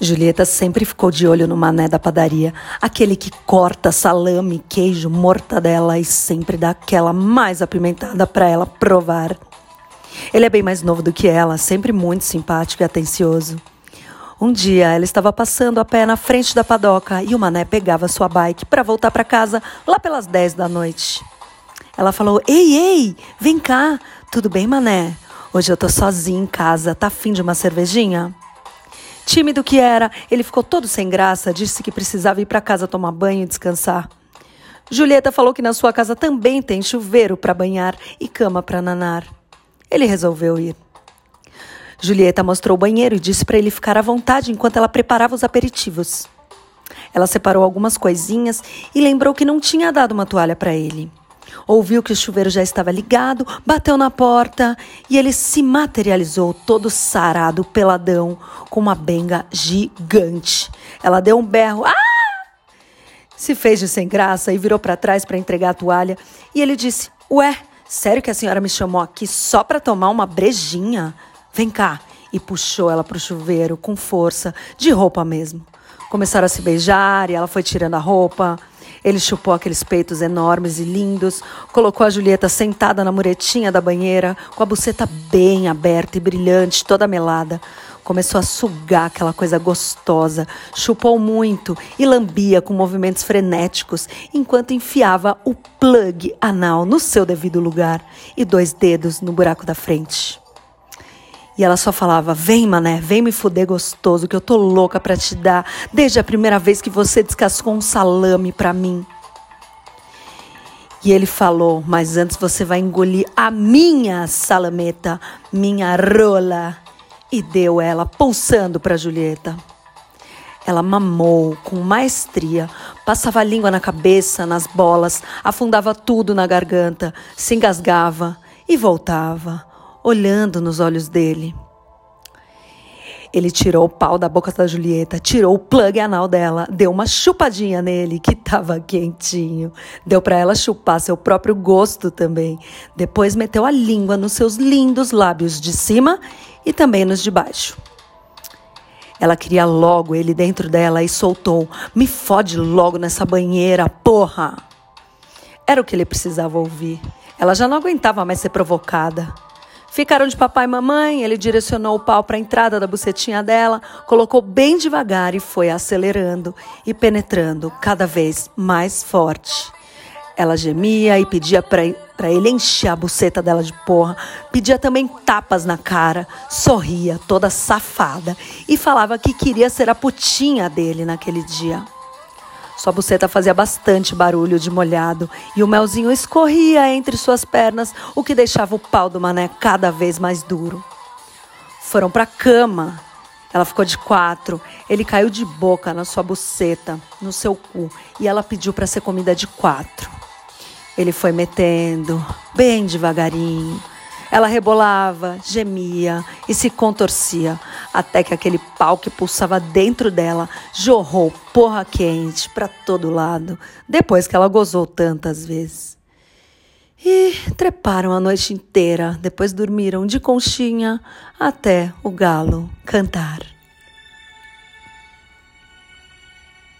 Julieta sempre ficou de olho no mané da padaria, aquele que corta salame, queijo, mortadela e sempre dá aquela mais apimentada para ela provar. Ele é bem mais novo do que ela, sempre muito simpático e atencioso. Um dia ela estava passando a pé na frente da padoca e o mané pegava sua bike para voltar para casa lá pelas 10 da noite. Ela falou: Ei, ei, vem cá, tudo bem, mané? Hoje eu tô sozinha em casa, tá afim de uma cervejinha? Tímido que era, ele ficou todo sem graça, disse que precisava ir para casa tomar banho e descansar. Julieta falou que na sua casa também tem chuveiro para banhar e cama para nanar. Ele resolveu ir. Julieta mostrou o banheiro e disse para ele ficar à vontade enquanto ela preparava os aperitivos. Ela separou algumas coisinhas e lembrou que não tinha dado uma toalha para ele. Ouviu que o chuveiro já estava ligado, bateu na porta e ele se materializou todo sarado, peladão, com uma benga gigante. Ela deu um berro. Ah! Se fez de sem graça e virou para trás para entregar a toalha. E ele disse: Ué, sério que a senhora me chamou aqui só para tomar uma brejinha? Vem cá. E puxou ela para o chuveiro com força, de roupa mesmo. Começaram a se beijar e ela foi tirando a roupa. Ele chupou aqueles peitos enormes e lindos, colocou a Julieta sentada na muretinha da banheira, com a buceta bem aberta e brilhante, toda melada. Começou a sugar aquela coisa gostosa, chupou muito e lambia com movimentos frenéticos, enquanto enfiava o plug anal no seu devido lugar e dois dedos no buraco da frente. E ela só falava: Vem, mané, vem me fuder gostoso, que eu tô louca pra te dar, desde a primeira vez que você descascou um salame pra mim. E ele falou: Mas antes você vai engolir a minha salameta, minha rola. E deu ela, pulsando para Julieta. Ela mamou com maestria, passava a língua na cabeça, nas bolas, afundava tudo na garganta, se engasgava e voltava olhando nos olhos dele. Ele tirou o pau da boca da Julieta, tirou o plug anal dela, deu uma chupadinha nele que estava quentinho. Deu para ela chupar seu próprio gosto também. Depois meteu a língua nos seus lindos lábios de cima e também nos de baixo. Ela queria logo ele dentro dela e soltou: Me fode logo nessa banheira, porra! Era o que ele precisava ouvir. Ela já não aguentava mais ser provocada. Ficaram de papai e mamãe, ele direcionou o pau para a entrada da bucetinha dela, colocou bem devagar e foi acelerando e penetrando cada vez mais forte. Ela gemia e pedia para ele encher a buceta dela de porra, pedia também tapas na cara, sorria, toda safada, e falava que queria ser a putinha dele naquele dia. Sua buceta fazia bastante barulho de molhado e o melzinho escorria entre suas pernas, o que deixava o pau do mané cada vez mais duro. Foram para a cama. Ela ficou de quatro. Ele caiu de boca na sua buceta, no seu cu, e ela pediu para ser comida de quatro. Ele foi metendo, bem devagarinho, ela rebolava, gemia e se contorcia, até que aquele pau que pulsava dentro dela jorrou porra quente para todo lado, depois que ela gozou tantas vezes. E treparam a noite inteira, depois dormiram de conchinha até o galo cantar.